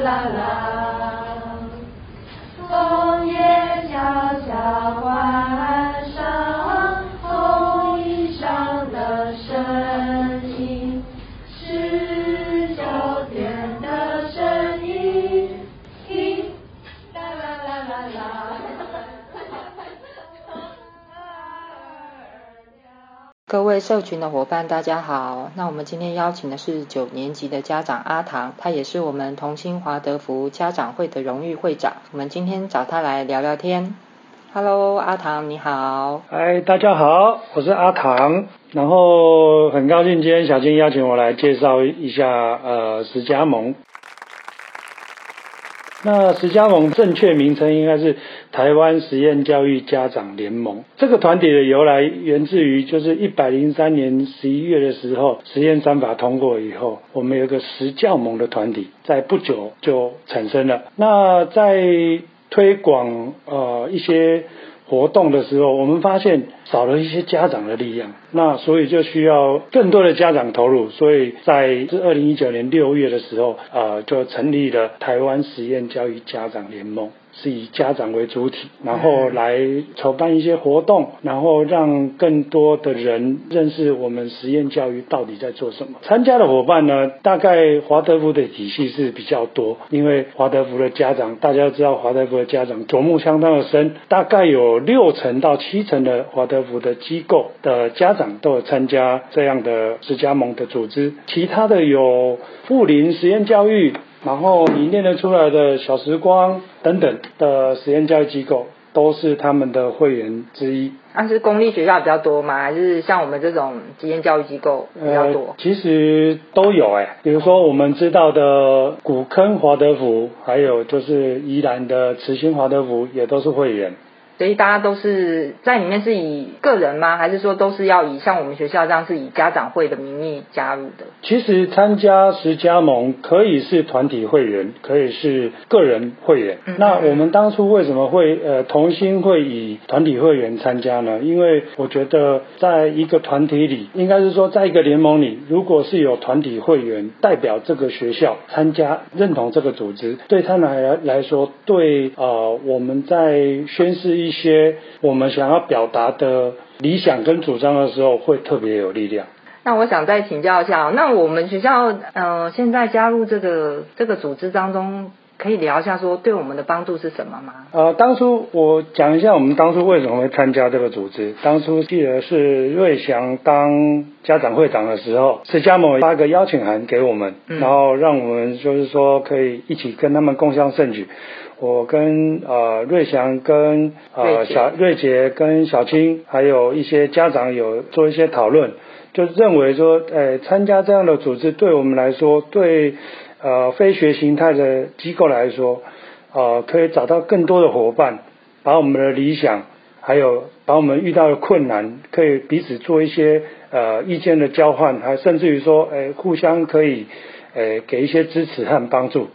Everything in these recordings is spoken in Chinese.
啦啦各位社群的伙伴，大家好。那我们今天邀请的是九年级的家长阿唐，他也是我们同心华德福家长会的荣誉会长。我们今天找他来聊聊天。Hello，阿唐，你好。嗨，大家好，我是阿唐。然后很高兴今天小金邀请我来介绍一下呃十家盟。那十家盟正确名称应该是台湾实验教育家长联盟。这个团体的由来源自于就是一百零三年十一月的时候，实验三法通过以后，我们有个十教盟的团体，在不久就产生了。那在推广呃一些。活动的时候，我们发现少了一些家长的力量，那所以就需要更多的家长投入。所以在这二零一九年六月的时候，呃，就成立了台湾实验教育家长联盟。是以家长为主体，然后来筹办一些活动，然后让更多的人认识我们实验教育到底在做什么。参加的伙伴呢，大概华德福的体系是比较多，因为华德福的家长，大家知道华德福的家长琢磨相当的深，大概有六成到七成的华德福的机构的家长都有参加这样的十加盟的组织，其他的有富林实验教育。然后你念得出来的小时光等等的实验教育机构，都是他们的会员之一。那、啊、是公立学校比较多吗？还是像我们这种实验教育机构比较多？呃、其实都有哎，比如说我们知道的古坑华德福，还有就是宜兰的慈心华德福，也都是会员。所以大家都是在里面是以个人吗？还是说都是要以像我们学校这样是以家长会的名义加入的？其实参加十加盟可以是团体会员，可以是个人会员。嗯嗯，那我们当初为什么会呃同心会以团体会员参加呢？因为我觉得在一个团体里，应该是说在一个联盟里，如果是有团体会员代表这个学校参加，认同这个组织，对他们来来说，对呃我们在宣誓一。一些我们想要表达的理想跟主张的时候，会特别有力量。那我想再请教一下，那我们学校呃现在加入这个这个组织当中，可以聊一下说对我们的帮助是什么吗？呃，当初我讲一下我们当初为什么会参加这个组织。当初记得是瑞祥当家长会长的时候，十家盟发个邀请函给我们，嗯、然后让我们就是说可以一起跟他们共襄盛举。我跟呃瑞祥跟呃小瑞杰跟小青，还有一些家长有做一些讨论，就认为说，呃，参加这样的组织对我们来说，对呃非学形态的机构来说，呃，可以找到更多的伙伴，把我们的理想，还有把我们遇到的困难，可以彼此做一些呃意见的交换，还甚至于说，呃，互相可以呃给一些支持和帮助。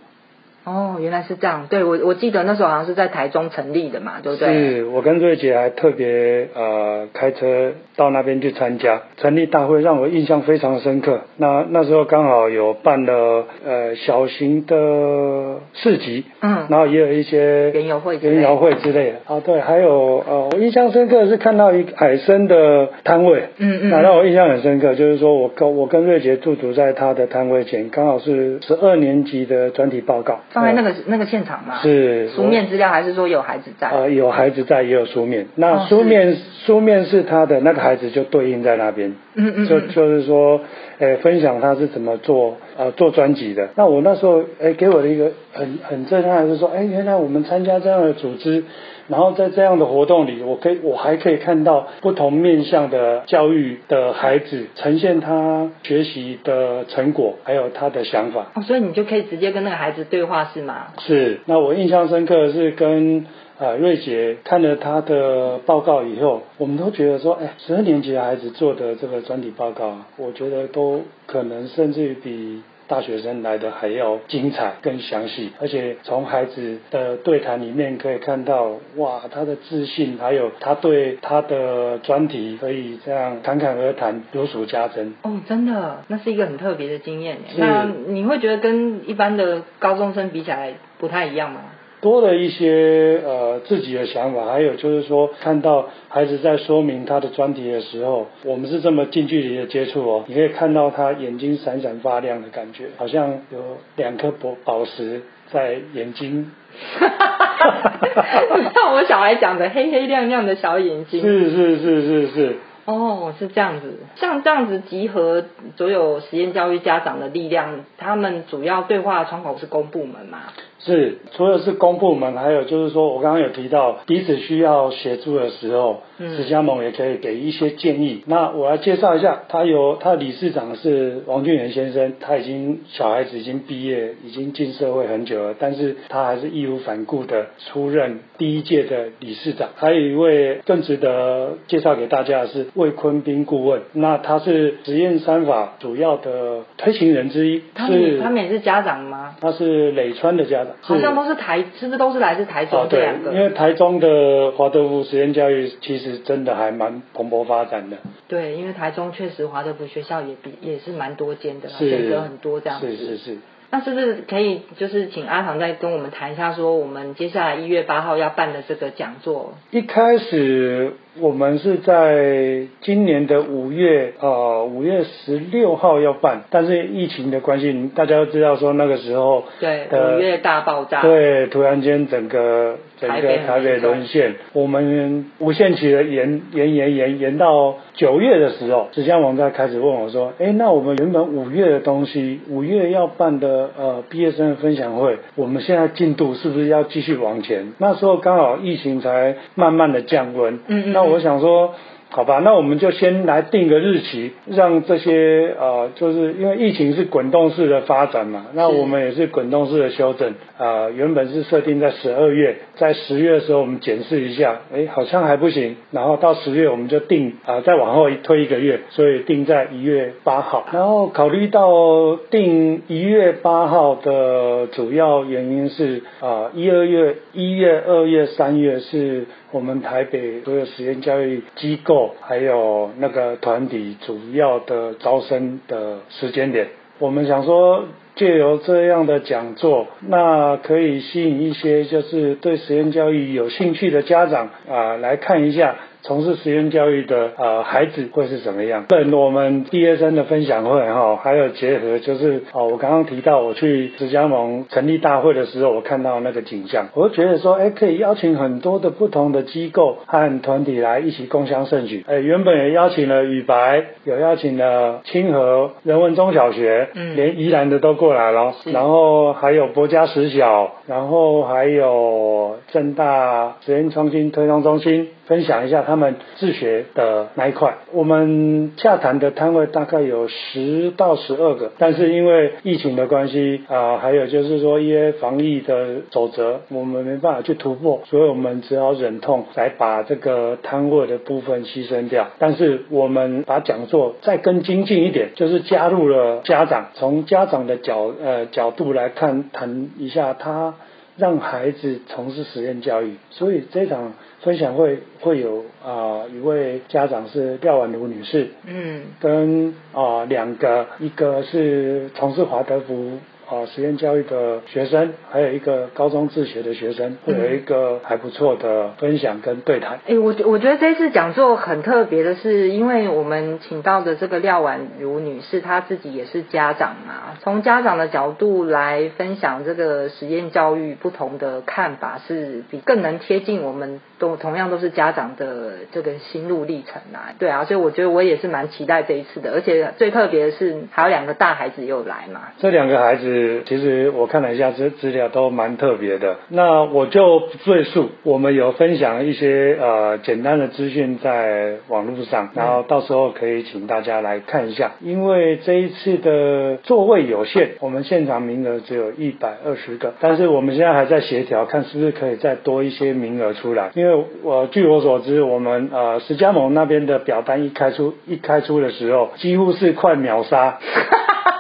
哦，原来是这样。对，我我记得那时候好像是在台中成立的嘛，对不对？是，我跟瑞姐还特别呃开车到那边去参加成立大会，让我印象非常深刻。那那时候刚好有办了呃小型的市集，嗯，然后也有一些园游会、园游会之类的啊。对，还有呃我印象深刻的是看到一个海参的摊位，嗯嗯，那让我印象很深刻，就是说我跟我跟瑞杰驻足在他的摊位前，刚好是十二年级的专题报告。放在那个、嗯、那个现场吗？是书面资料还是说有孩子在？呃，有孩子在，也有书面。那书面、哦、书面是他的那个孩子就对应在那边，嗯嗯，就就是说，诶，分享他是怎么做呃做专辑的。那我那时候诶给我的一个很很震撼的是说，哎，原来我们参加这样的组织。然后在这样的活动里，我可以，我还可以看到不同面向的教育的孩子呈现他学习的成果，还有他的想法。哦，所以你就可以直接跟那个孩子对话，是吗？是。那我印象深刻的是跟呃瑞杰看了他的报告以后，我们都觉得说，哎，十二年级的孩子做的这个专题报告，我觉得都可能甚至于比大学生来的还要精彩、更详细，而且从孩子的对谈里面可以看到，哇，他的自信，还有他对他的专题可以这样侃侃而谈，如数家珍。哦，真的，那是一个很特别的经验。那你会觉得跟一般的高中生比起来不太一样吗？多了一些呃自己的想法，还有就是说，看到孩子在说明他的专题的时候，我们是这么近距离的接触哦，你可以看到他眼睛闪闪发亮的感觉，好像有两颗宝宝石在眼睛。哈哈哈像我小孩讲的黑黑亮亮的小眼睛。是是是是是。哦，是这样子，像这样子集合所有实验教育家长的力量，他们主要对话的窗口是公部门嘛？是，除了是公部门，还有就是说我刚刚有提到彼此需要协助的时候，嗯，史家盟也可以给一些建议。那我来介绍一下，他有他的理事长是王俊元先生，他已经小孩子已经毕业，已经进社会很久了，但是他还是义无反顾的出任第一届的理事长。还有一位更值得介绍给大家的是魏坤斌顾问，那他是实验三法主要的推行人之一。他们他们也是家长吗？他是磊川的家长。好像都是台，是不是都是来自台中这两个？哦，因为台中的华德福实验教育其实真的还蛮蓬勃发展的。对，因为台中确实华德福学校也比也是蛮多间的，选择很多这样子。是是是。那是不是可以就是请阿唐再跟我们谈一下，说我们接下来一月八号要办的这个讲座？一开始。我们是在今年的五月，呃，五月十六号要办，但是疫情的关系，大家都知道说那个时候，对，五月大爆炸，对，突然间整个整个台北沦陷，我们无限期的延延延延延到九月的时候，史家盟在开始问我说，哎，那我们原本五月的东西，五月要办的呃毕业生的分享会，我们现在进度是不是要继续往前？那时候刚好疫情才慢慢的降温，嗯嗯。我想说。好吧，那我们就先来定个日期，让这些呃，就是因为疫情是滚动式的发展嘛，那我们也是滚动式的修正。呃，原本是设定在十二月，在十月的时候我们检视一下，哎，好像还不行，然后到十月我们就定啊、呃，再往后推一个月，所以定在一月八号。然后考虑到定一月八号的主要原因是啊，一、二月、一月、二月、三月是我们台北所有实验教育机构。还有那个团体主要的招生的时间点，我们想说借由这样的讲座，那可以吸引一些就是对实验教育有兴趣的家长啊来看一下。从事实验教育的呃孩子会是怎么样？本，我们毕业生的分享会哈，还有结合就是哦，我刚刚提到我去史家盟成立大会的时候，我看到那个景象，我就觉得说，哎，可以邀请很多的不同的机构和团体来一起共襄盛举。哎，原本也邀请了宇白，有邀请了清河人文中小学，嗯，连宜兰的都过来了，然后还有博家实小，然后还有正大实验创新推动中心。分享一下他他们自学的那一块。我们洽谈的摊位大概有十到十二个，但是因为疫情的关系啊、还有就是说一些防疫的守则，我们没办法去突破，所以我们只好忍痛来把这个摊位的部分牺牲掉。但是我们把讲座再更精进一点，就是加入了家长，从家长的角呃角度来看，谈一下他让孩子从事实验教育，所以这场。分享会会有啊、呃、一位家长是廖婉如女士，嗯，跟啊、呃、两个，一个是从事华德福。啊，实验教育的学生，还有一个高中自学的学生，会有一个还不错的分享跟对谈。哎、欸，我我觉得这次讲座很特别的是，因为我们请到的这个廖婉如女士，她自己也是家长嘛，从家长的角度来分享这个实验教育不同的看法，是比更能贴近我们都同样都是家长的这个心路历程啊。对啊，所以我觉得我也是蛮期待这一次的，而且最特别的是还有两个大孩子又来嘛。这两个孩子。其实我看了一下资资料，都蛮特别的。那我就不赘述，我们有分享一些呃简单的资讯在网络上，然后到时候可以请大家来看一下。因为这一次的座位有限，我们现场名额只有一百二十个，但是我们现在还在协调，看是不是可以再多一些名额出来。因为我据我所知，我们呃石家盟那边的表单一开出一开出的时候，几乎是快秒杀。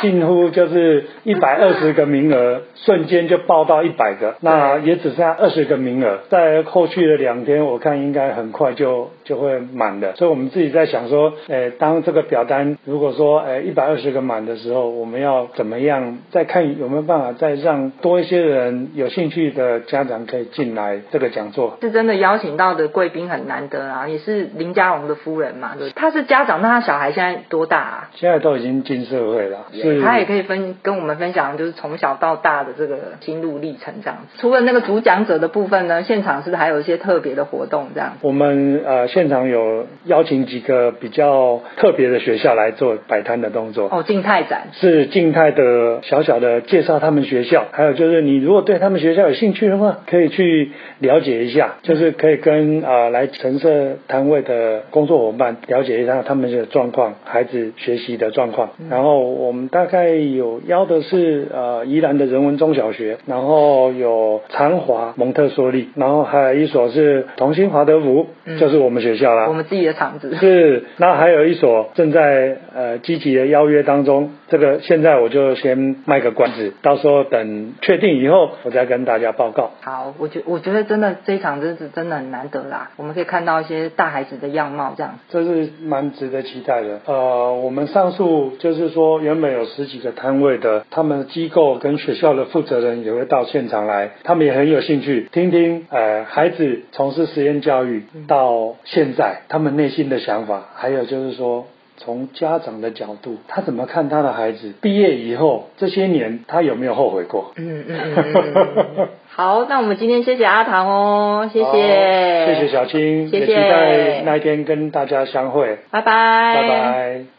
近乎就是一百二十个名额，瞬间就报到一百个，那也只剩下二十个名额，在后续的两天，我看应该很快就就会满的。所以我们自己在想说，诶，当这个表单如果说诶一百二十个满的时候，我们要怎么样再看有没有办法再让多一些人有兴趣的家长可以进来这个讲座？是真的邀请到的贵宾很难得啊，也是林家荣的夫人嘛，对，他是家长，那他小孩现在多大啊？现在都已经进社会了，是他也可以分跟我们分享，就是从小到大的这个心路历程这样子。除了那个主讲者的部分呢，现场是不是还有一些特别的活动这样？我们呃现场有邀请几个比较特别的学校来做摆摊的动作。哦，静态展是静态的小小的介绍他们学校，还有就是你如果对他们学校有兴趣的话，可以去了解一下，就是可以跟啊、呃、来陈设摊位的工作伙伴了解一下他们的状况，孩子学习的状况。然后我们大概有邀的是呃宜兰的人文中小学，然后有长华蒙特梭利，然后还有一所是同心华德福，嗯、就是我们学校啦，我们自己的厂子是。那还有一所正在呃积极的邀约当中，这个现在我就先卖个关子，到时候等确定以后，我再跟大家报告。好，我觉我觉得真的这一场真是真的很难得啦，我们可以看到一些大孩子的样貌，这样这是蛮值得期待的。呃，我们上述就是说原本有十几个摊位的，他们机构跟学校的负责人也会到现场来，他们也很有兴趣听听呃孩子从事实验教育到现在他们内心的想法，还有就是说。从家长的角度，他怎么看他的孩子毕业以后这些年，他有没有后悔过？嗯嗯嗯。好，那我们今天谢谢阿唐哦，谢谢，谢谢小青，谢谢，也期待那一天跟大家相会。拜拜，拜拜。